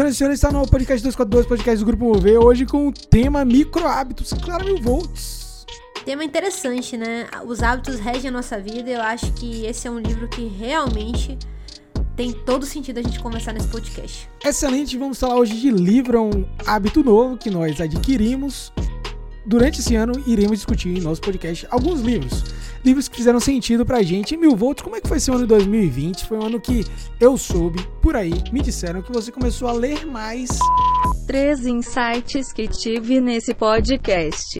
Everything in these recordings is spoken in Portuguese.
Senhoras e senhores, está no podcast 242, podcast do Grupo Mover, hoje com o tema micro hábitos, claro, mil volts. Tema interessante, né? Os hábitos regem a nossa vida e eu acho que esse é um livro que realmente tem todo sentido a gente conversar nesse podcast. Excelente, vamos falar hoje de livro, é um hábito novo que nós adquirimos. Durante esse ano, iremos discutir em nosso podcast alguns livros. Livros que fizeram sentido pra gente. Mil volts, como é que foi esse ano de 2020? Foi um ano que eu soube, por aí, me disseram que você começou a ler mais. Três insights que tive nesse podcast.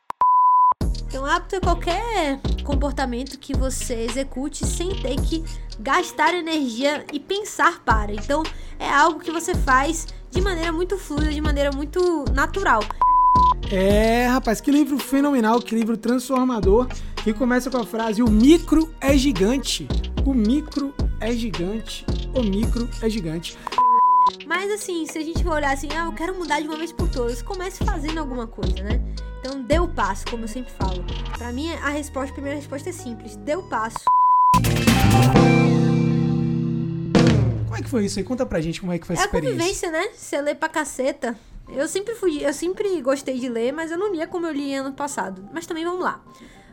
Então, hábito é qualquer comportamento que você execute sem ter que gastar energia e pensar para. Então, é algo que você faz de maneira muito fluida, de maneira muito natural. É, rapaz, que livro fenomenal, que livro transformador, que começa com a frase: O micro é gigante. O micro é gigante. O micro é gigante. Mas assim, se a gente for olhar assim, ah, eu quero mudar de uma vez por todas, comece fazendo alguma coisa, né? Então dê o passo, como eu sempre falo. Pra mim, a resposta, a primeira resposta é simples: dê o passo. Como é que foi isso aí? Conta pra gente como é que foi essa É a experiência. convivência, né? Você lê pra caceta. Eu sempre fui, eu sempre gostei de ler, mas eu não lia como eu li ano passado. Mas também vamos lá.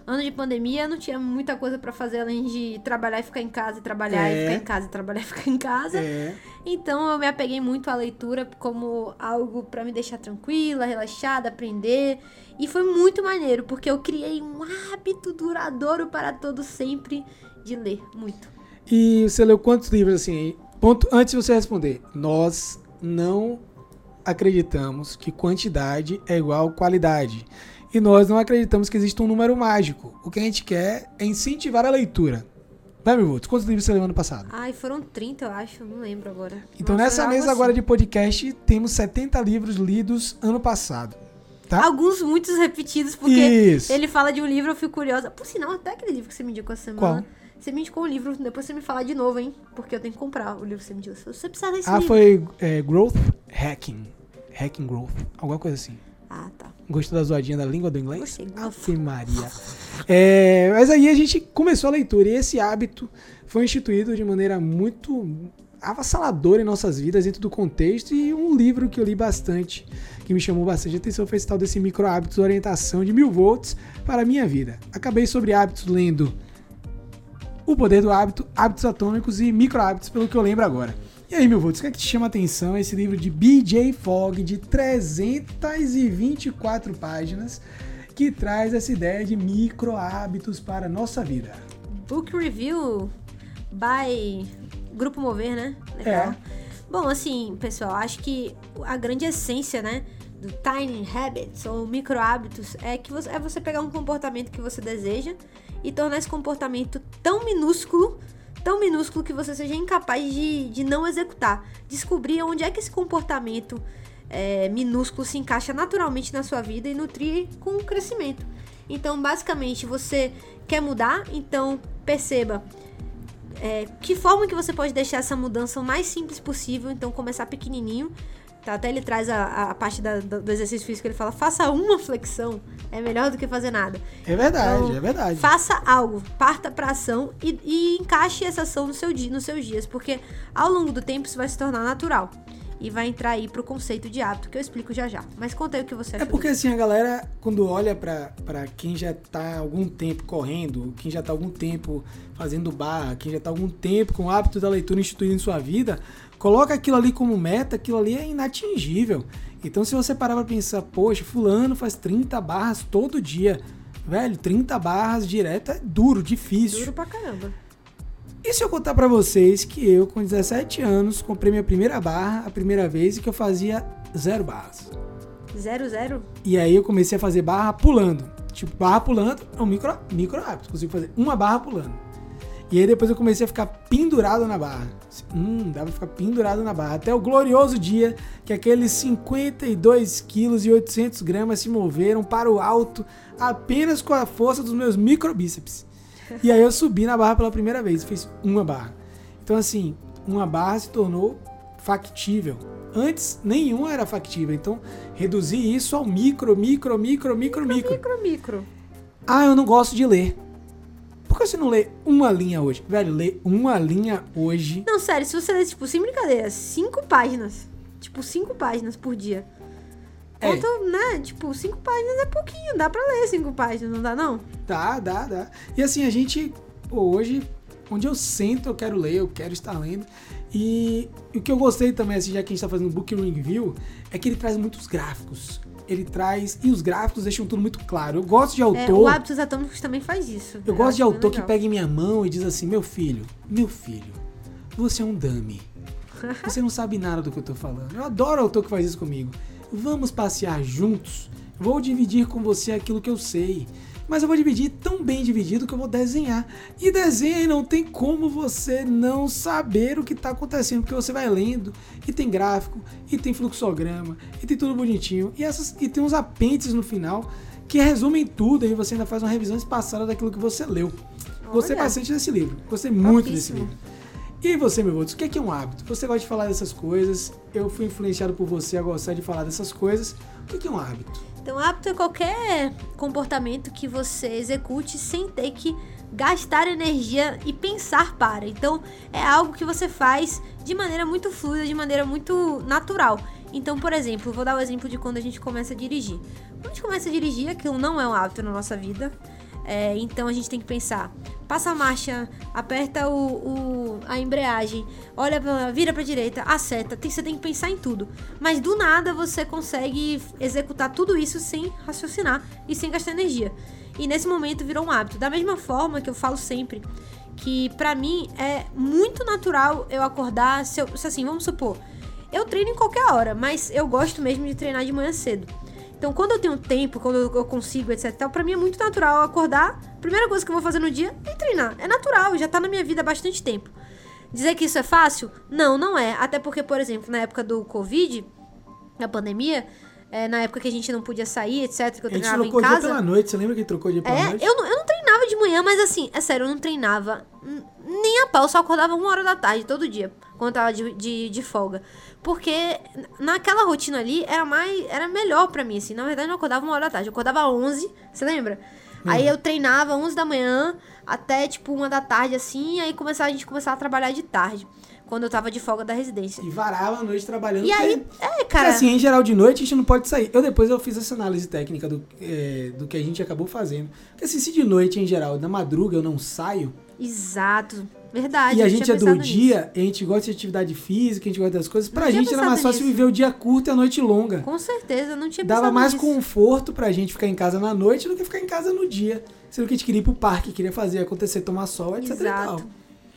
Ano de pandemia, não tinha muita coisa pra fazer além de trabalhar e ficar em casa, e trabalhar É. e ficar em casa, e trabalhar e ficar em casa. É. Então eu me apeguei muito à leitura como algo pra me deixar tranquila, relaxada, aprender. E foi muito maneiro, porque eu criei um hábito duradouro para todo sempre de ler muito. E você leu quantos livros assim? Ponto, antes de você responder, nós não acreditamos que quantidade é igual qualidade. E nós não acreditamos que existe um número mágico. O que a gente quer é incentivar a leitura. Vai, meu voto. Quantos livros você leu ano passado? Ai, foram 30, eu acho, não lembro agora. Então, Nossa, nessa mesa assim. agora de podcast, temos 70 livros lidos ano passado. Tá? Alguns muitos repetidos, porque Isso. ele fala de um livro, eu fico curiosa. Por sinal, até aquele livro que você me indicou essa semana. Qual? Você me indicou um livro, depois você me fala de novo, hein? Porque eu tenho que comprar o livro que você me indicou. Você precisa desse Ah, livro. foi é, Growth Hacking. Hacking Growth. Alguma coisa assim. Ah, tá. Gostou da zoadinha da língua do inglês? Gostei. Ave Maria. É, mas aí a gente começou a leitura e esse hábito foi instituído de maneira muito avassaladora em nossas vidas dentro do contexto e um livro que eu li bastante, que me chamou bastante atenção foi esse tal desse micro hábitos orientação de mil volts para a minha vida. Acabei sobre hábitos lendo O Poder do Hábito, Hábitos Atômicos e Micro Hábitos, pelo que eu lembro agora. E aí, meu volts, o que é que te chama a atenção esse livro de BJ Fogg de 324 páginas que traz essa ideia de micro hábitos para a nossa vida? Book Review by Grupo Mover, né? Legal. É. Bom, assim, pessoal, acho que a grande essência, né? Do Tiny Habits ou micro hábitos é que você, é você pegar um comportamento que você deseja e tornar esse comportamento tão minúsculo, tão minúsculo que você seja incapaz de, de não executar. Descobrir onde é que esse comportamento é, minúsculo se encaixa naturalmente na sua vida e nutrir com o crescimento. Então, basicamente, você quer mudar, então perceba é, que forma que você pode deixar essa mudança o mais simples possível. Então, começar pequenininho. Tá? Até ele traz a, a parte da- do exercício físico. Ele fala: faça uma flexão. É melhor do que fazer nada. É verdade, Então, é verdade. Faça algo, parta pra ação e, e encaixe essa ação no seu dia, nos seus dias, porque ao longo do tempo isso vai se tornar natural e vai entrar aí pro conceito de hábito que eu explico já já. Mas conta aí o que você É achou. porque assim, a galera, quando olha pra, pra quem já tá algum tempo correndo, quem já tá algum tempo fazendo barra, quem já tá algum tempo com o hábito da leitura instituído em sua vida, coloca aquilo ali como meta, aquilo ali é inatingível. Então se você parar pra pensar, poxa, fulano faz 30 barras todo dia. Velho, 30 barras direto é duro, difícil. Duro pra caramba. E se eu contar pra vocês que eu, com 17 anos, comprei minha primeira barra a primeira vez e que eu fazia zero barras. Zero, zero. E aí eu comecei a fazer barra pulando. Tipo, barra pulando é um micro, micro hábito. Consigo fazer uma barra pulando. E aí depois eu comecei a ficar pendurado na barra. Hum, dava pra ficar pendurado na barra. Até o glorioso dia que aqueles 52 quilos e 800 gramas se moveram para o alto apenas com a força dos meus microbíceps. E aí eu subi na barra pela primeira vez. Fiz uma barra. Então assim, uma barra se tornou factível. Antes, nenhuma era factível. Então, reduzir isso ao micro, micro, micro, micro, micro. Micro, micro. Ah, eu não gosto de ler. Por que você não lê uma linha hoje? Velho, lê uma linha hoje. Não, sério, se você ler, tipo, sem brincadeira, cinco páginas tipo, cinco páginas por dia. É. Quanto, né? Tipo, cinco páginas é pouquinho, dá pra ler cinco páginas, não dá não? Dá, dá, dá. E assim, a gente, pô, hoje, onde eu sento, eu quero ler, eu quero estar lendo. E o que eu gostei também, assim, já que a gente tá fazendo Book Review, é que ele traz muitos gráficos. Ele traz. E os gráficos deixam tudo muito claro. Eu gosto de É, autor. o Hábitos Atômicos também faz isso. Eu gosto de bem autor que pega em minha mão e diz assim: Meu filho, meu filho, você é um dummy. Você não sabe nada do que eu tô falando. Eu adoro autor que faz isso comigo. Vamos passear juntos. Vou dividir com você aquilo que eu sei. Mas eu vou dividir tão bem dividido que eu vou desenhar. E desenha e não tem como você não saber o que está acontecendo, porque você vai lendo e tem gráfico, e tem fluxograma, e tem tudo bonitinho. E, essas, e tem uns apêndices no final que resumem tudo, e você ainda faz uma revisão espaçada daquilo que você leu. Gostei Olha. bastante desse livro. Gostei muito desse livro. E você, meu outro, o que é, que é um hábito? Você gosta de falar dessas coisas, eu fui influenciado por você a gostar de falar dessas coisas. O que é, que é um hábito? Então, hábito é qualquer comportamento que você execute sem ter que gastar energia e pensar para. Então, é algo que você faz de maneira muito fluida, de maneira muito natural. Então, por exemplo, vou dar o exemplo de quando a gente começa a dirigir. Quando a gente começa a dirigir, aquilo não é um hábito na nossa vida. É, então a gente tem que pensar, passa a marcha, aperta o, o- a embreagem, olha vira pra direita, acerta, tem, você tem que pensar em tudo. Mas do nada você consegue executar tudo isso sem raciocinar e sem gastar energia. E nesse momento virou um hábito. Da mesma forma que eu falo sempre, que pra mim é muito natural eu acordar, se, eu, se assim, vamos supor, eu treino em qualquer hora, mas eu gosto mesmo de treinar de manhã cedo. Então, quando eu tenho tempo, quando eu consigo, etc, tal, pra mim é muito natural acordar. Primeira coisa que eu vou fazer no dia é treinar. É natural, já tá na minha vida há bastante tempo. Dizer que isso é fácil? Não, não é. Até porque, por exemplo, na época do Covid, da pandemia, é, na época que a gente não podia sair, etc, que eu A gente treinava em trocou dia casa. pela noite, você lembra que trocou dia pela É, noite? eu não, eu não treinava de manhã, mas assim, é sério, eu não treinava nem a pau, só acordava uma hora da tarde todo dia, quando tava de, de, de folga. Porque naquela rotina ali era mais. Era melhor pra mim, assim. Na verdade, eu não acordava uma hora da tarde, eu acordava às 11, você lembra? Aí eu treinava 11 da manhã até tipo uma da tarde, assim, aí começava, a gente começava a trabalhar de tarde, quando eu tava de folga da residência. E varava a noite trabalhando. E aí, é, cara. assim, em geral, de noite a gente não pode sair. Eu depois eu fiz essa análise técnica do, é, do que a gente acabou fazendo. Porque assim, se de noite, em geral, na madruga eu não saio, Exato. Verdade. e a gente é do dia, e a gente gosta de atividade física, a gente gosta das coisas, pra Não gente era mais fácil nisso. viver o dia curto e a noite longa. Com certeza, não tinha Dava mais nisso. conforto pra gente ficar em casa na noite do que ficar em casa no dia. Sendo que a gente queria ir pro parque, queria fazer acontecer, tomar sol, etc. e tal. Exato.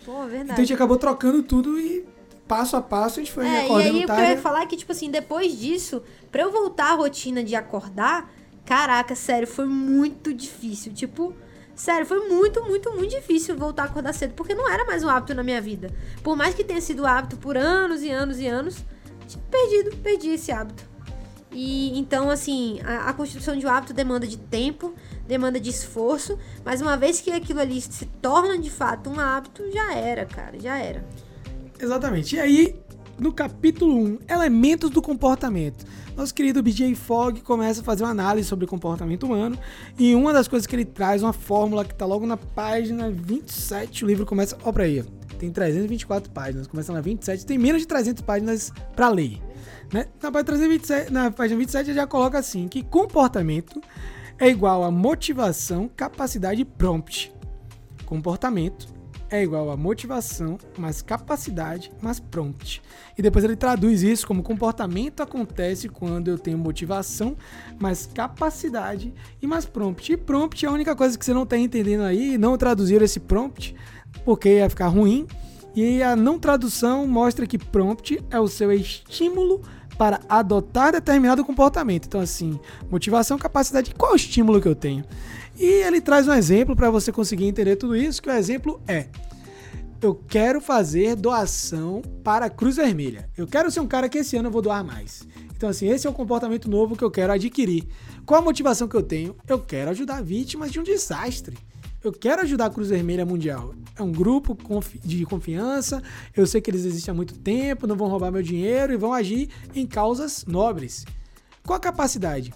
Pô, verdade. Então a gente acabou trocando tudo e passo a passo a gente foi É, e acordando aí o que eu tarde. ia falar é que, tipo assim, depois disso, pra eu voltar à rotina de acordar, caraca, sério, foi muito difícil. Tipo, sério, foi muito, muito, muito difícil voltar a acordar cedo, porque não era mais um hábito na minha vida. Por mais que tenha sido hábito por anos e anos e anos, tinha perdido, perdi esse hábito. E então, assim, a, a construção de um hábito demanda de tempo, demanda de esforço, mas uma vez que aquilo ali se torna de fato um hábito, já era, cara, já era. Exatamente. E aí, no capítulo 1, elementos do comportamento. Nosso querido BJ Fogg começa a fazer uma análise sobre comportamento humano. E uma das coisas que ele traz, uma fórmula que está logo na página 27. O livro começa. Ó, pra aí. Tem 324 páginas. Começa na 27. Tem menos de 300 páginas para ler. Né? Na, página 327, na página 27 ele já coloca assim: que comportamento é igual a motivação, capacidade e prompt. Comportamento é igual a motivação mais capacidade mais prompt. E depois ele traduz isso como comportamento acontece quando eu tenho motivação mais capacidade e mais prompt. E prompt é a única coisa que você não está entendendo aí, não traduziram esse prompt porque ia ficar ruim. E a não tradução mostra que prompt é o seu estímulo para adotar determinado comportamento. Então, assim, motivação, capacidade, qual é o estímulo que eu tenho? E ele traz um exemplo para você conseguir entender tudo isso, que o exemplo é: eu quero fazer doação para a Cruz Vermelha. Eu quero ser um cara que esse ano eu vou doar mais. Então, assim, esse é o comportamento novo que eu quero adquirir. Qual a motivação que eu tenho? Eu quero ajudar vítimas de um desastre. Eu quero ajudar a Cruz Vermelha Mundial. É um grupo de confiança. Eu sei que eles existem há muito tempo, não vão roubar meu dinheiro e vão agir em causas nobres. Qual a capacidade?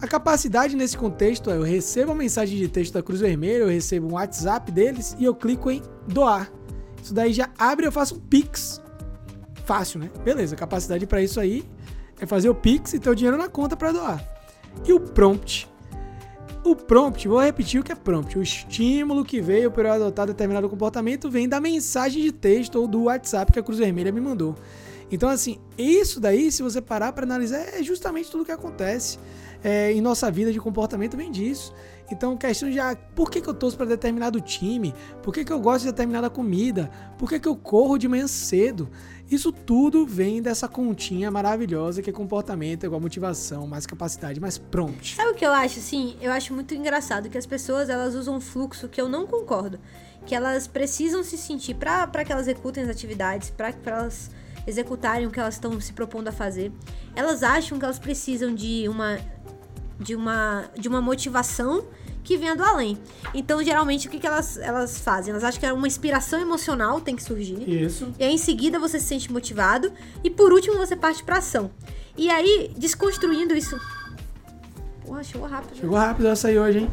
A capacidade nesse contexto é eu recebo uma mensagem de texto da Cruz Vermelha, eu recebo um WhatsApp deles e eu clico em doar. Isso daí já abre eu faço um Pix. fácil, né? Beleza, capacidade para isso aí é fazer o Pix e ter o dinheiro na conta para doar. E o prompt? O prompt, vou repetir o que é prompt. O estímulo que veio para eu adotar determinado comportamento vem da mensagem de texto ou do WhatsApp que a Cruz Vermelha me mandou. Então, assim, isso daí, se você parar para analisar, é justamente tudo que acontece é, em nossa vida de comportamento, vem disso. Então, questão de ah, por que, que eu torço para determinado time, por que, que eu gosto de determinada comida, por que, que eu corro de manhã cedo. Isso tudo vem dessa continha maravilhosa que é comportamento, igual motivação, mais capacidade, mais prompt. Sabe o que eu acho, assim? Eu acho muito engraçado que as pessoas, elas usam um fluxo que eu não concordo. Que elas precisam se sentir, para que elas executem as atividades, para elas executarem o que elas estão se propondo a fazer. Elas acham que elas precisam de uma de uma de uma motivação que venha do além. Então, geralmente, o que, que elas, elas fazem? Elas acham que é uma inspiração emocional tem que surgir. Isso. E aí, em seguida, você se sente motivado. E por último, você parte pra ação. E aí, desconstruindo isso. Porra, chegou rápido. Chegou rápido essa aí hoje, hein?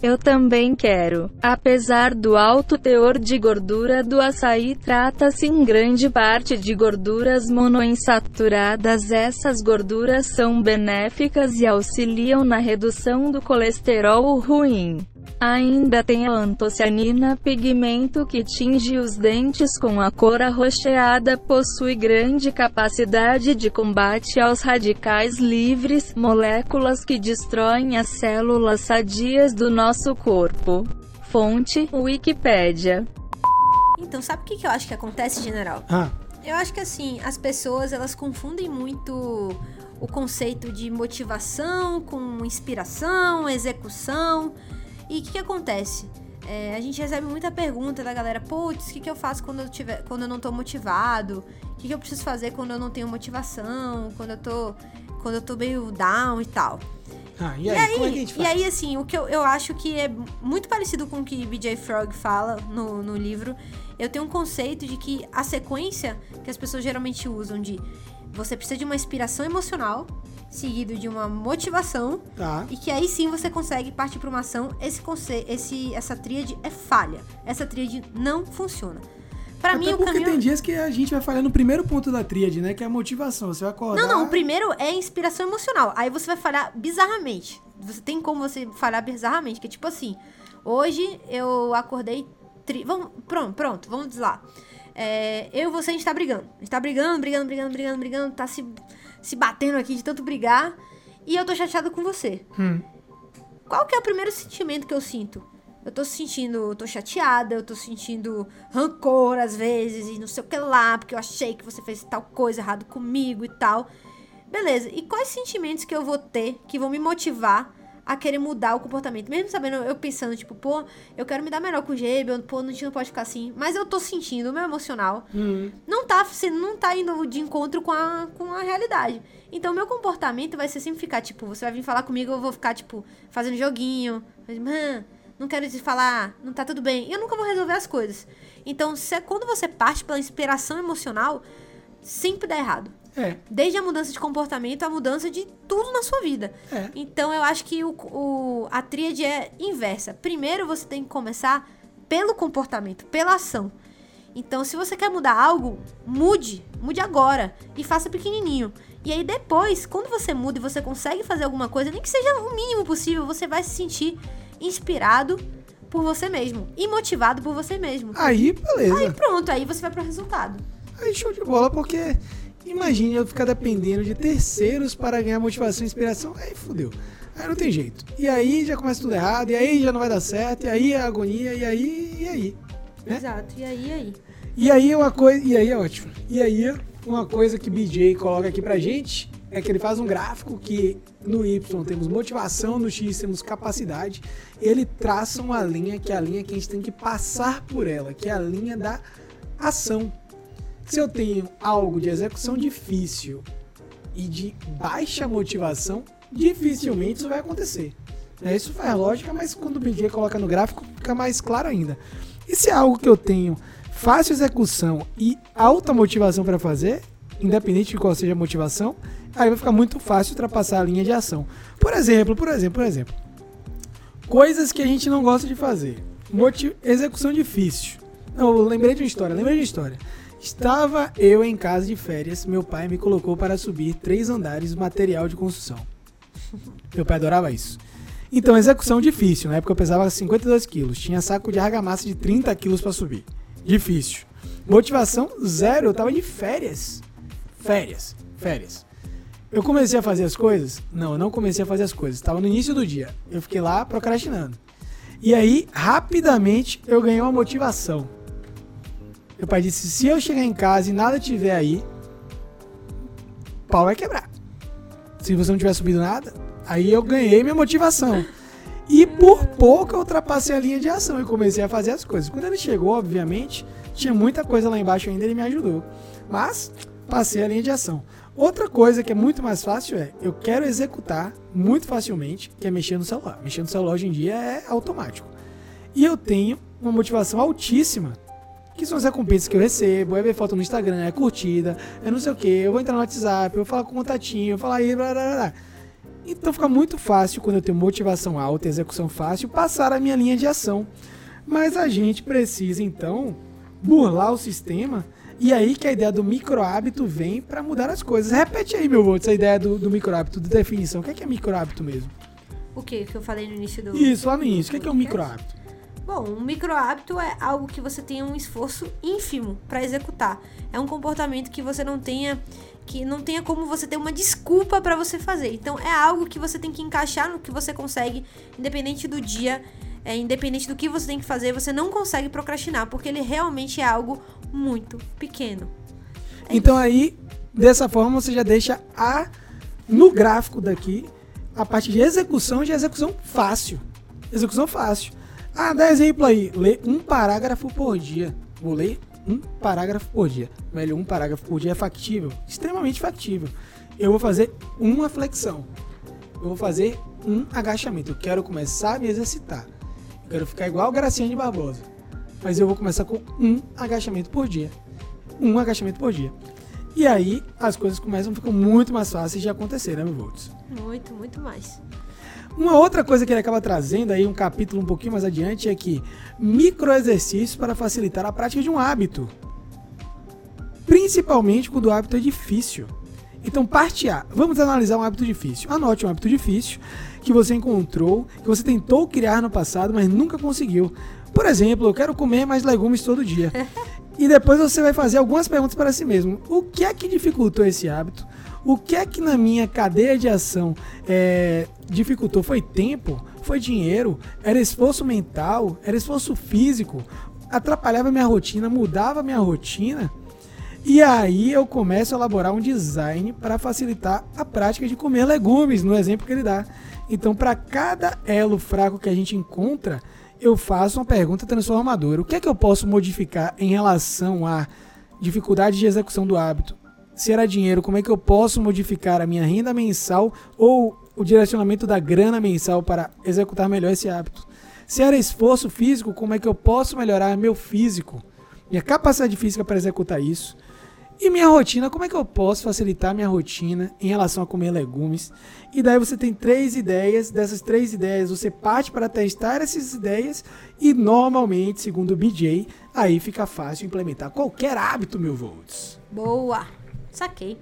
Eu também quero. Apesar do alto teor de gordura do açaí, trata-se em grande parte de gorduras monoinsaturadas. Essas gorduras são benéficas e auxiliam na redução do colesterol ruim. Ainda tem a antocianina, pigmento que tinge os dentes com a cor arroxeada, possui grande capacidade de combate aos radicais livres, moléculas que destroem as células sadias do nosso corpo. Fonte: Wikipédia. Então, sabe o que, eu acho que acontece, general? Ah, Eu acho que assim, as pessoas elas confundem muito o conceito de motivação com inspiração, execução. E o que, que acontece? É, a gente recebe muita pergunta da galera, putz, o que, que eu faço quando eu, tiver, quando eu não tô motivado? O que, que eu preciso fazer quando eu não tenho motivação? Quando eu tô, quando eu tô meio down e tal. ah e, aí, como é que a gente E aí, assim, o que eu, eu acho que é muito parecido com o que BJ Frog fala no, no livro. Eu tenho um conceito de que a sequência que as pessoas geralmente usam de você precisa de uma inspiração emocional, seguido de uma motivação, Tá. e que aí sim você consegue partir para uma ação. Esse, conce esse essa tríade é falha. Essa tríade não funciona. Pra Até mim, o porque caminho. tem dias que a gente vai falhar no primeiro ponto da tríade, né? Que é a motivação. Você vai acordar... Não, não, o primeiro é inspiração emocional. Aí você vai falhar bizarramente. Você tem como você falhar bizarramente, que é tipo assim, hoje eu acordei tri... Vamos, pronto, pronto, vamos lá. É, eu e você, a gente tá brigando. A gente tá brigando, brigando, brigando, brigando, brigando, tá se, se batendo aqui de tanto brigar. E eu tô chateado com você. Hum. Qual que é o primeiro sentimento que eu sinto? Eu tô sentindo, eu tô chateada, eu tô sentindo rancor às vezes e não sei o que lá, porque eu achei que você fez tal coisa errado comigo e tal. Beleza, e quais sentimentos que eu vou ter que vão me motivar a querer mudar o comportamento? Mesmo sabendo, eu pensando, tipo, pô, eu quero me dar melhor com o Gebe, pô, gente não pode ficar assim. Mas eu tô sentindo, o meu emocional Hum. não tá, não tá indo de encontro com a, com a realidade. Então, meu comportamento vai ser sempre ficar, tipo, você vai vir falar comigo, eu vou ficar, tipo, fazendo joguinho. Mano, não quero te falar, não tá tudo bem. E eu nunca vou resolver as coisas. Então, se, é quando você parte pela inspiração emocional, sempre dá errado. É, Desde a mudança de comportamento à mudança de tudo na sua vida. é. Então eu acho que o, o- a tríade é inversa. Primeiro você tem que começar pelo comportamento, pela ação. Então, se você quer mudar algo, mude. Mude agora. E faça pequenininho. E aí depois, quando você muda e você consegue fazer alguma coisa, nem que seja o mínimo possível, você vai se sentir inspirado por você mesmo. E motivado por você mesmo. Aí, beleza. Aí pronto, aí você vai pro resultado. Aí show de bola, porque imagine eu ficar dependendo de terceiros para ganhar motivação e inspiração. Aí fudeu. Aí não tem jeito. E aí já começa tudo errado, e aí já não vai dar certo, e aí é agonia, e aí, e aí. É? Exato. E aí, e aí? E aí uma coisa. E aí é ótimo. E aí, uma coisa que BJ coloca aqui pra gente é que ele faz um gráfico que no Y temos motivação, no X temos capacidade. Ele traça uma linha que é a linha que a gente tem que passar por ela, que é a linha da ação. Se eu tenho algo de execução difícil e de baixa motivação, dificilmente isso vai acontecer. É, isso faz lógica, mas quando o BJ coloca no gráfico, fica mais claro ainda. E se é algo que eu tenho fácil execução e alta motivação para fazer, independente de qual seja a motivação, aí vai ficar muito fácil ultrapassar a linha de ação. Por exemplo, por exemplo, por exemplo, coisas que a gente não gosta de fazer. Moti- execução difícil. Não, lembrei de uma história, lembrei de uma história. Estava eu em casa de férias, meu pai me colocou para subir três andares material de construção. Meu pai adorava isso. Então, execução difícil. Na época eu pesava 52 quilos. Tinha saco de argamassa de 30 quilos para subir. Difícil. Motivação zero. Eu tava de férias. Férias. Férias. Eu comecei a fazer as coisas? Não, eu não comecei a fazer as coisas. Estava no início do dia. Eu fiquei lá procrastinando. E aí, rapidamente, eu ganhei uma motivação. Meu pai disse: se eu chegar em casa e nada tiver aí, pau vai quebrar. Se você não tiver subido nada, aí eu ganhei minha motivação. E por pouco eu ultrapassei a linha de ação e comecei a fazer as coisas. Quando ele chegou, obviamente, tinha muita coisa lá embaixo ainda, ele me ajudou. Mas passei a linha de ação. Outra coisa que é muito mais fácil é, eu quero executar muito facilmente, que é mexer no celular. Mexer no celular hoje em dia é automático. E eu tenho uma motivação altíssima que são as recompensas que eu recebo, é ver foto no Instagram, é curtida, é não sei o que, eu vou entrar no WhatsApp, eu vou falar com o contatinho, eu vou falar aí, blá, blá, blá. Então fica muito fácil, quando eu tenho motivação alta, execução fácil, passar a minha linha de ação. Mas a gente precisa, então, burlar o sistema, e aí que a ideia do micro hábito vem para mudar as coisas. Repete aí, meu voto, essa ideia do, do micro hábito, de definição. O que é, que é micro hábito mesmo? O que que eu falei no início do. Isso, lá no início. O que é, que é um micro hábito? Bom, um micro hábito é algo que você tenha um esforço ínfimo para executar. É um comportamento que você não tenha que não tenha como você ter uma desculpa para você fazer. Então é algo que você tem que encaixar no que você consegue, independente do dia, é, independente do que você tem que fazer, você não consegue procrastinar, porque ele realmente é algo muito pequeno. É então isso. aí, dessa forma, você já deixa a no gráfico daqui a parte de execução de execução fácil. Execução fácil. Ah, dá exemplo aí. Lê um parágrafo por dia. Vou ler um parágrafo por dia. Velho, um parágrafo por dia é factível. Extremamente factível. Eu vou fazer uma flexão. Eu vou fazer um agachamento. Eu quero começar a me exercitar. Eu quero ficar igual o Graciane Barbosa. Mas eu vou começar com um agachamento por dia. Um agachamento por dia. E aí as coisas começam a ficar muito mais fáceis de acontecer, né, meu Volts? Muito, muito mais. Uma outra coisa que ele acaba trazendo aí, um capítulo um pouquinho mais adiante, é que microexercícios para facilitar a prática de um hábito. Principalmente quando o hábito é difícil. Então, parte A. Vamos analisar um hábito difícil. Anote um hábito difícil que você encontrou, que você tentou criar no passado, mas nunca conseguiu. Por exemplo, eu quero comer mais legumes todo dia. e depois você vai fazer algumas perguntas para si mesmo. O que é que dificultou esse hábito? O que é que na minha cadeia de ação é, dificultou? Foi tempo? Foi dinheiro? Era esforço mental? Era esforço físico? Atrapalhava minha rotina? Mudava minha rotina? E aí eu começo a elaborar um design para facilitar a prática de comer legumes, no exemplo que ele dá. Então, para cada elo fraco que a gente encontra, eu faço uma pergunta transformadora. O que é que eu posso modificar em relação à dificuldade de execução do hábito? Se era dinheiro, como é que eu posso modificar a minha renda mensal ou o direcionamento da grana mensal para executar melhor esse hábito? Se era esforço físico, como é que eu posso melhorar meu físico, minha capacidade física para executar isso? E minha rotina, como é que eu posso facilitar minha rotina em relação a comer legumes? E daí você tem três ideias, dessas três ideias você parte para testar essas ideias e normalmente, segundo o BJ, aí fica fácil implementar qualquer hábito, meu volts. Boa! Saquei.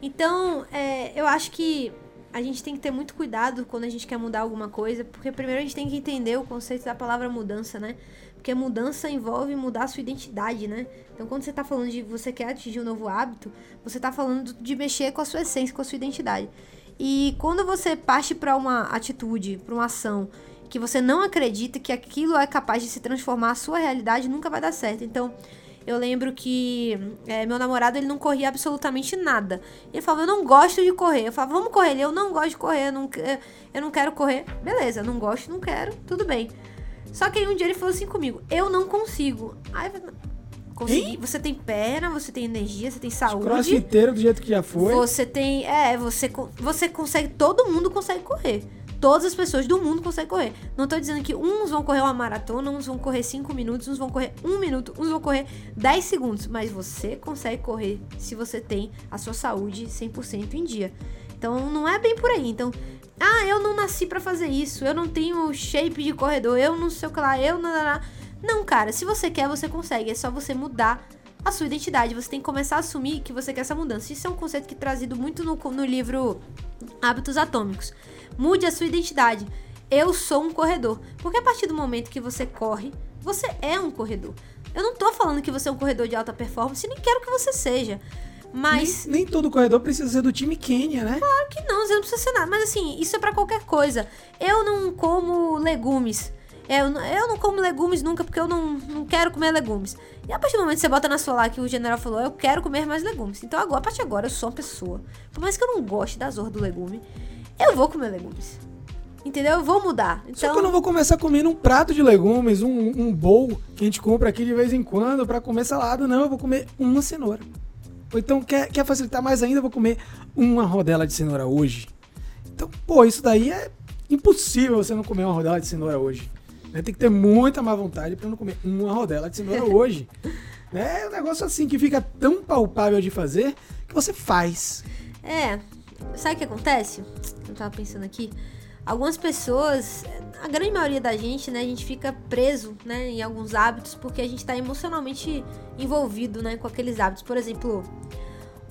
Então, é, eu acho que a gente tem que ter muito cuidado quando a gente quer mudar alguma coisa, porque primeiro a gente tem que entender o conceito da palavra mudança, né? Porque mudança envolve mudar a sua identidade, né? Então, quando você está falando de você quer atingir um novo hábito, você está falando de mexer com a sua essência, com a sua identidade. E quando você parte para uma atitude, para uma ação que você não acredita que aquilo é capaz de se transformar a sua realidade, nunca vai dar certo. Então, eu lembro que é, meu namorado ele não corria absolutamente nada. Ele falava, eu não gosto de correr. Eu falava, vamos correr. Ele, eu não gosto de correr, eu não, eu não quero correr. Beleza, não gosto, não quero, tudo bem. Só que aí um dia ele falou assim comigo, eu não consigo. Aí consegui. Você tem perna, você tem energia, você tem saúde. Crossfiteiro do jeito que já foi. Você tem. É, você, você consegue. Todo mundo consegue correr todas as pessoas do mundo conseguem correr. Não tô dizendo que uns vão correr uma maratona, uns vão correr 5 minutos, uns vão correr 1 um minuto, uns vão correr 10 segundos. Mas você consegue correr se você tem a sua saúde 100% em dia. Então não é bem por aí. Então, ah, eu não nasci para fazer isso, eu não tenho shape de corredor, eu não sei o que lá, eu não. Não, cara, se você quer, você consegue. É só você mudar a sua identidade. Você tem que começar a assumir que você quer essa mudança. Isso é um conceito que é trazido muito no, no livro Hábitos Atômicos. Mude a sua identidade. Eu sou um corredor. Porque a partir do momento que você corre, você é um corredor. Eu não tô falando que você é um corredor de alta performance, nem quero que você seja. Mas. Nem, nem todo corredor precisa ser do time Quênia, né? Claro que não, você não precisa ser nada. Mas assim, isso é para qualquer coisa. Eu não como legumes. É, eu, não- eu não como legumes nunca porque eu não, não quero comer legumes. E a partir do momento que você bota na sua lá que o general falou, eu quero comer mais legumes. Então agora, a partir de agora, eu sou uma pessoa. Por mais que eu não goste da zorra do legume, eu vou comer legumes. Entendeu? Eu vou mudar. Só Então, que eu não vou começar comendo um prato de legumes, um, um bowl que a gente compra aqui de vez em quando pra comer salada. Não, eu vou comer uma cenoura. Ou então, quer, quer facilitar mais ainda, eu vou comer uma rodela de cenoura hoje. Então, pô, isso daí é impossível você não comer uma rodela de cenoura hoje. né? Tem que ter muita má vontade pra não comer uma rodela de cenoura hoje. É um negócio assim que fica tão palpável de fazer que você faz. É. Sabe o que acontece? Eu tava pensando aqui. Algumas pessoas, a grande maioria da gente, né, a gente fica preso, né, em alguns hábitos porque a gente tá emocionalmente envolvido, né, com aqueles hábitos. Por exemplo,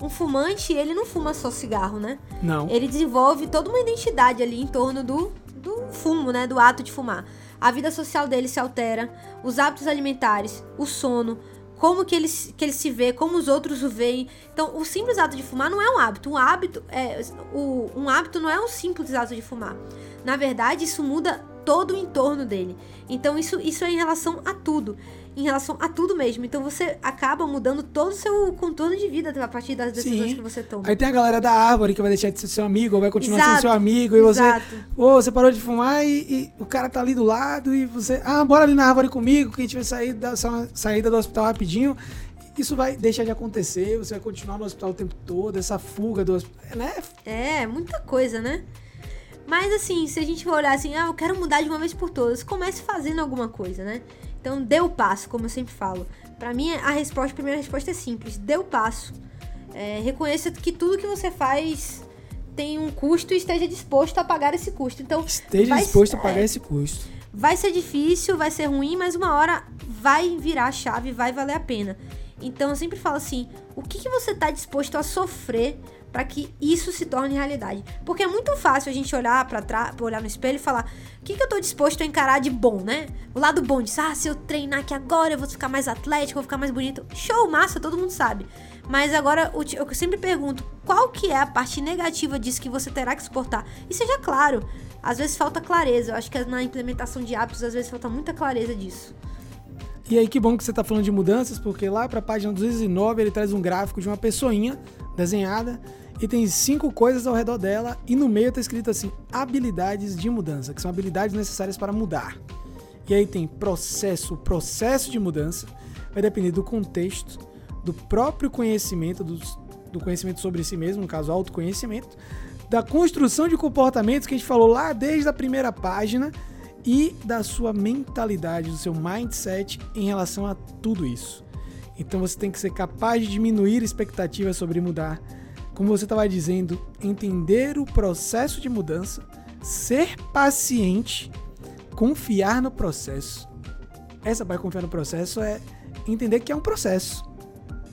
um fumante, ele não fuma só cigarro, né? Não. Ele desenvolve toda uma identidade ali em torno do, do fumo, né? Do ato de fumar. A vida social dele se altera, os hábitos alimentares, o sono, como que ele, que ele se vê, como os outros o veem. Então, o simples ato de fumar não é um hábito. Um hábito é o, um hábito não é um simples ato de fumar. Na verdade, isso muda todo o entorno dele. Então, isso, isso é em relação a tudo. Em relação a tudo mesmo. Então, você acaba mudando todo o seu contorno de vida a partir das decisões Sim. que você toma. Aí tem a galera da árvore que vai deixar de ser seu amigo, ou vai continuar sendo Exato, seu amigo, e você. exato. Ô, você parou de fumar e, e o cara tá ali do lado e você. Ah, bora ali na árvore comigo, que a gente vai sair da sa- saída do hospital rapidinho. Isso vai deixar de acontecer, você vai continuar no hospital o tempo todo, essa fuga do hospital. Né? É, muita coisa, né? Mas assim, se a gente for olhar assim, ah, eu quero mudar de uma vez por todas, comece fazendo alguma coisa, né? Então, dê o passo, como eu sempre falo. Pra mim, a resposta, a primeira resposta é simples: dê o passo. É, reconheça que tudo que você faz tem um custo e esteja disposto a pagar esse custo. Então, Esteja vai- disposto a pagar é, esse custo. vai ser difícil, vai ser ruim, mas uma hora vai virar a chave, vai valer a pena. Então eu sempre falo assim: o que, que você tá disposto a sofrer para que isso se torne realidade? Porque é muito fácil a gente olhar para trás, olhar no espelho e falar: o que, que eu tô disposto a encarar de bom, né? O lado bom disso, ah, se eu treinar aqui agora eu vou ficar mais atlético, vou ficar mais bonito. Show, massa, todo mundo sabe. Mas agora eu sempre pergunto: qual que é a parte negativa disso que você terá que suportar? E seja claro. Às vezes falta clareza. Eu acho que na implementação de hábitos, às vezes falta muita clareza disso. E aí, que bom que você tá falando de mudanças, porque lá pra página 209 ele traz um gráfico de uma pessoinha desenhada e tem cinco coisas ao redor dela e no meio tá escrito assim: habilidades de mudança, que são habilidades necessárias para mudar. E aí tem processo, processo de mudança vai depender do contexto, do próprio conhecimento, dos- do conhecimento sobre si mesmo, no caso, autoconhecimento, da construção de comportamentos que a gente falou lá desde a primeira página e da sua mentalidade, do seu mindset em relação a tudo isso. Então você tem que ser capaz de diminuir expectativas sobre mudar. Como você estava dizendo, entender o processo de mudança, ser paciente, confiar no processo. Essa parte confiar no processo é entender que é um processo.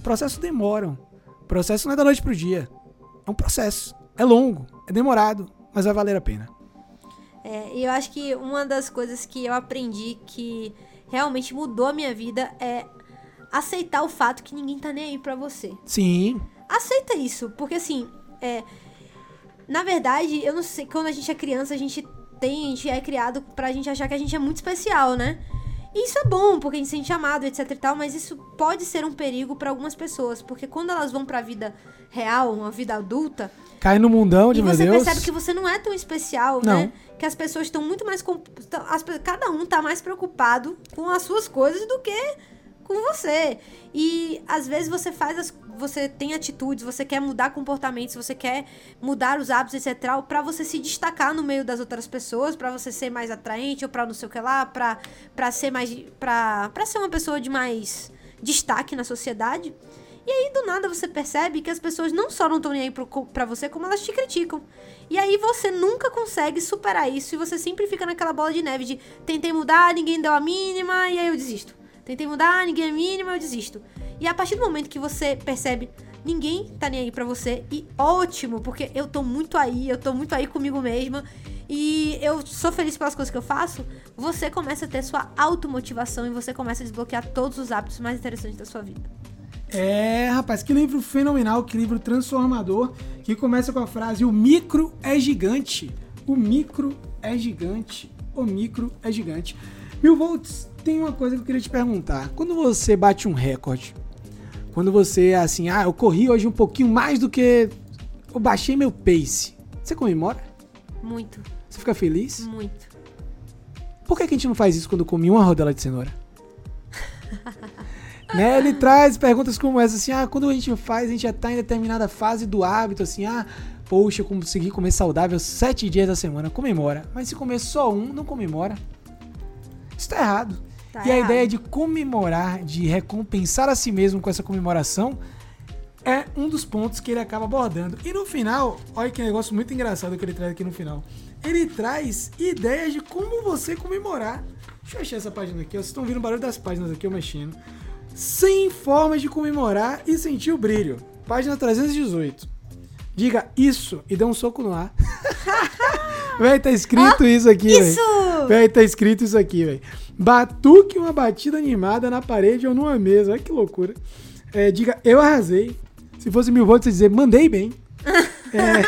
Processos demoram. Processo não é da noite pro dia. É um processo. É longo, é demorado, mas vai valer a pena. É, e eu acho que uma das coisas que eu aprendi que realmente mudou a minha vida é aceitar o fato que ninguém tá nem aí pra você. Sim, Aceita isso, porque assim, é, na verdade, eu não sei, quando a gente é criança, a gente tem, a gente é criado pra gente achar que a gente é muito especial, né? E isso é bom, porque a gente se sente amado, etc e tal, mas isso pode ser um perigo pra algumas pessoas, porque quando elas vão pra vida real, uma vida adulta, cai no mundão de e meu você Deus. percebe que você não é tão especial, Não. né? Que as pessoas estão muito mais. com- tão- as cada um tá mais preocupado com as suas coisas do que com você. E às vezes você faz as. Você tem atitudes, você quer mudar comportamentos, você quer mudar os hábitos, etc. Pra você se destacar no meio das outras pessoas, pra você ser mais atraente, ou pra não sei o que lá, pra, pra ser mais. Pra, pra ser uma pessoa de mais destaque na sociedade. E aí, do nada, você percebe que as pessoas não só não estão nem aí pra você, como elas te criticam. E aí você nunca consegue superar isso e você sempre fica naquela bola de neve de tentei mudar, ninguém deu a mínima e aí eu desisto. Tentei mudar, ninguém é mínima, eu desisto. E a partir do momento que você percebe ninguém tá nem aí pra você e ótimo, porque eu tô muito aí, eu tô muito aí comigo mesma e eu sou feliz pelas coisas que eu faço, você começa a ter sua automotivação e você começa a desbloquear todos os hábitos mais interessantes da sua vida. É, rapaz, que livro fenomenal, que livro transformador, que começa com a frase: O micro é gigante. O micro é gigante. O micro é gigante. Mil volts, tem uma coisa que eu queria te perguntar. Quando você bate um recorde, quando você é assim, ah, eu corri hoje um pouquinho mais do que eu baixei meu pace, você comemora? Muito, Você fica feliz? muito. Por que, que a gente não faz isso quando come uma rodela de cenoura? né? Ele traz perguntas como essa, assim, ah, quando a gente faz, a gente já tá em determinada fase do hábito, assim, ah, poxa, eu consegui comer saudável sete dias da semana, comemora. Mas se comer só um, não comemora. Isso tá errado. Tá e a errado. ideia de comemorar, de recompensar a si mesmo com essa comemoração, é um dos pontos que ele acaba abordando. E no final, olha que negócio muito engraçado que ele traz aqui no final. Ele traz ideias de como você comemorar. Deixa eu achar essa página aqui, ó. vocês estão ouvindo o barulho das páginas aqui, eu mexendo. 100 formas de comemorar e sentir o brilho. Página 318. Diga isso e dê um soco no ar. Véi, tá escrito isso aqui. Isso! Véi, tá escrito isso aqui, velho. Batuque uma batida animada na parede ou numa mesa. Olha que loucura. É, diga, eu arrasei. Se fosse mil volts, você dizer, mandei bem. É,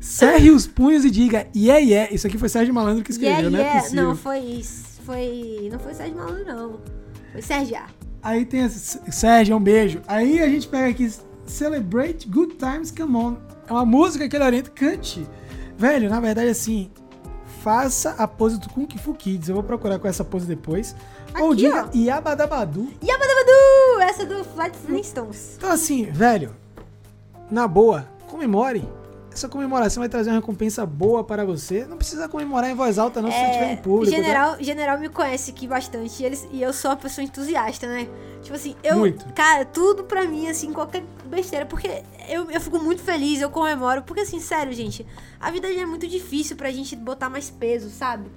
cerre os punhos e diga, yeah, yeah. Isso aqui foi Sérgio Malandro que escreveu, yeah, não é yeah. possível. Não, foi isso. Foi. Não foi Sérgio Malandro, não. Foi Sérgio A. Aí tem esse, Sérgio, um beijo. Aí a gente pega aqui, Celebrate Good Times, Come On. É uma música que ele orienta, cante. Velho, na verdade, assim, faça a pose do Kung Fu Kids. Eu vou procurar com essa pose depois. Ou Aqui, diga ó. Yabadabadu. Yabadabadu! Essa é do Flat Flintstones. Então, assim, velho, na boa, comemore. Essa comemoração vai trazer uma recompensa boa para você. Não precisa comemorar em voz alta, não, se você estiver em público. tá? É, General, General me conhece aqui bastante e, eles, e eu sou uma pessoa entusiasta, né? Tipo assim, eu. Muito. Cara, tudo pra mim, assim, qualquer besteira. Porque eu, eu fico muito feliz, eu comemoro. Porque, assim, sério, gente, a vida já é muito difícil pra gente botar mais peso, sabe?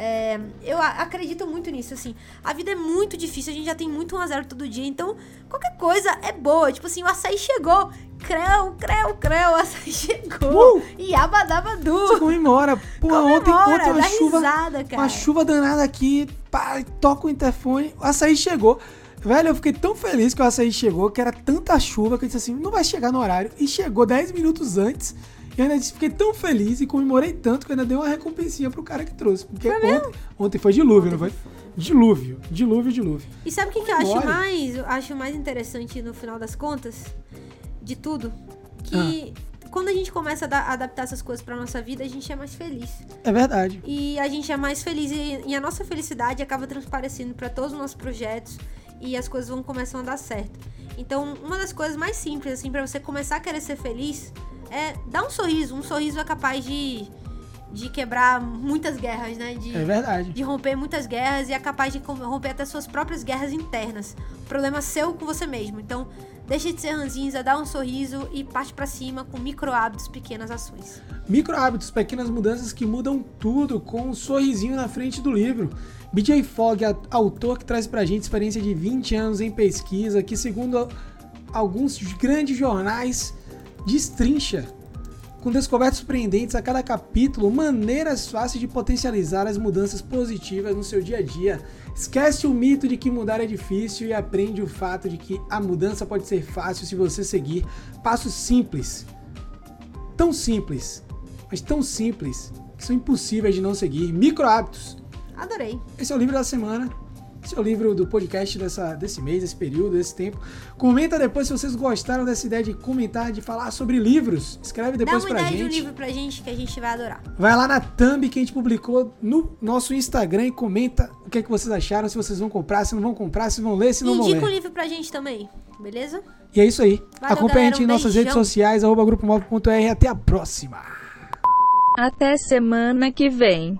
É, eu acredito muito nisso, assim. A vida é muito difícil, a gente já tem muito 1x0 todo dia, então qualquer coisa é boa. Tipo assim, o açaí chegou. Creu, creu, creu, o açaí chegou. Uh! E abadabadu. Você comemora. Pô, ontem, Comemora, ontem uma dá chuva. risada. Uma chuva danada aqui. Pá, toca o interfone. O açaí chegou. Velho, eu fiquei tão feliz que o açaí chegou, que era tanta chuva que eu disse assim: não vai chegar no horário. E chegou 10 minutos antes. Eu ainda disse, fiquei tão feliz e comemorei tanto que eu ainda dei uma recompensinha pro cara que trouxe. Porque ontem, ontem foi dilúvio, não foi? Dilúvio, dilúvio, dilúvio. E sabe o que, que eu acho mais, eu acho mais interessante no final das contas? De tudo? Que Ah. quando a gente começa a da- adaptar essas coisas pra nossa vida, a gente é mais feliz. É verdade. E a gente é mais feliz e, e a nossa felicidade acaba transparecendo pra todos os nossos projetos e as coisas vão começando a dar certo. Então, uma das coisas mais simples, assim, pra você começar a querer ser feliz é dar um sorriso. Um sorriso é capaz de, de quebrar muitas guerras, né? De, É verdade. de romper muitas guerras e é capaz de romper até suas próprias guerras internas. Problema seu com você mesmo. Então, deixa de ser ranzinza, dá um sorriso e parte pra cima com micro hábitos, pequenas ações. Micro hábitos, pequenas mudanças que mudam tudo com um sorrisinho na frente do livro. BJ Fogg, autor que traz pra gente experiência de 20 anos em pesquisa, que segundo alguns grandes jornais destrincha com descobertas surpreendentes a cada capítulo, maneiras fáceis de potencializar as mudanças positivas no seu dia a dia. Esquece o mito de que mudar é difícil e aprende o fato de que a mudança pode ser fácil se você seguir passos simples tão simples, mas tão simples, que são impossíveis de não seguir. Micro hábitos. Adorei. Esse é o livro da semana. Esse é o livro do podcast dessa, desse mês, desse período, desse tempo. Comenta depois se vocês gostaram dessa ideia de comentar, de falar sobre livros. Escreve Dá depois uma pra ideia de um gente. livro pra gente que a gente vai adorar. Vai lá na thumb que a gente publicou no nosso Instagram e comenta o que, é que vocês acharam, se vocês vão comprar, se não vão comprar, se vão ler, se não vão indica um ler. livro pra gente também, beleza? E é isso aí. Valeu, Acompanhe a galera, gente em um nossas redes sociais, arroba grupomob.r. Até a próxima. Até semana que vem.